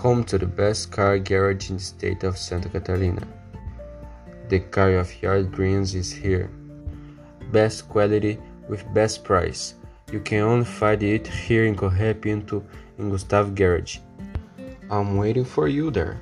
Come to the best car garage in the state of Santa Catarina. The car of your dreams is here. Best quality with best price. You can only find it here in Correia Pinto in Gustavo Garage. I'm waiting for you there.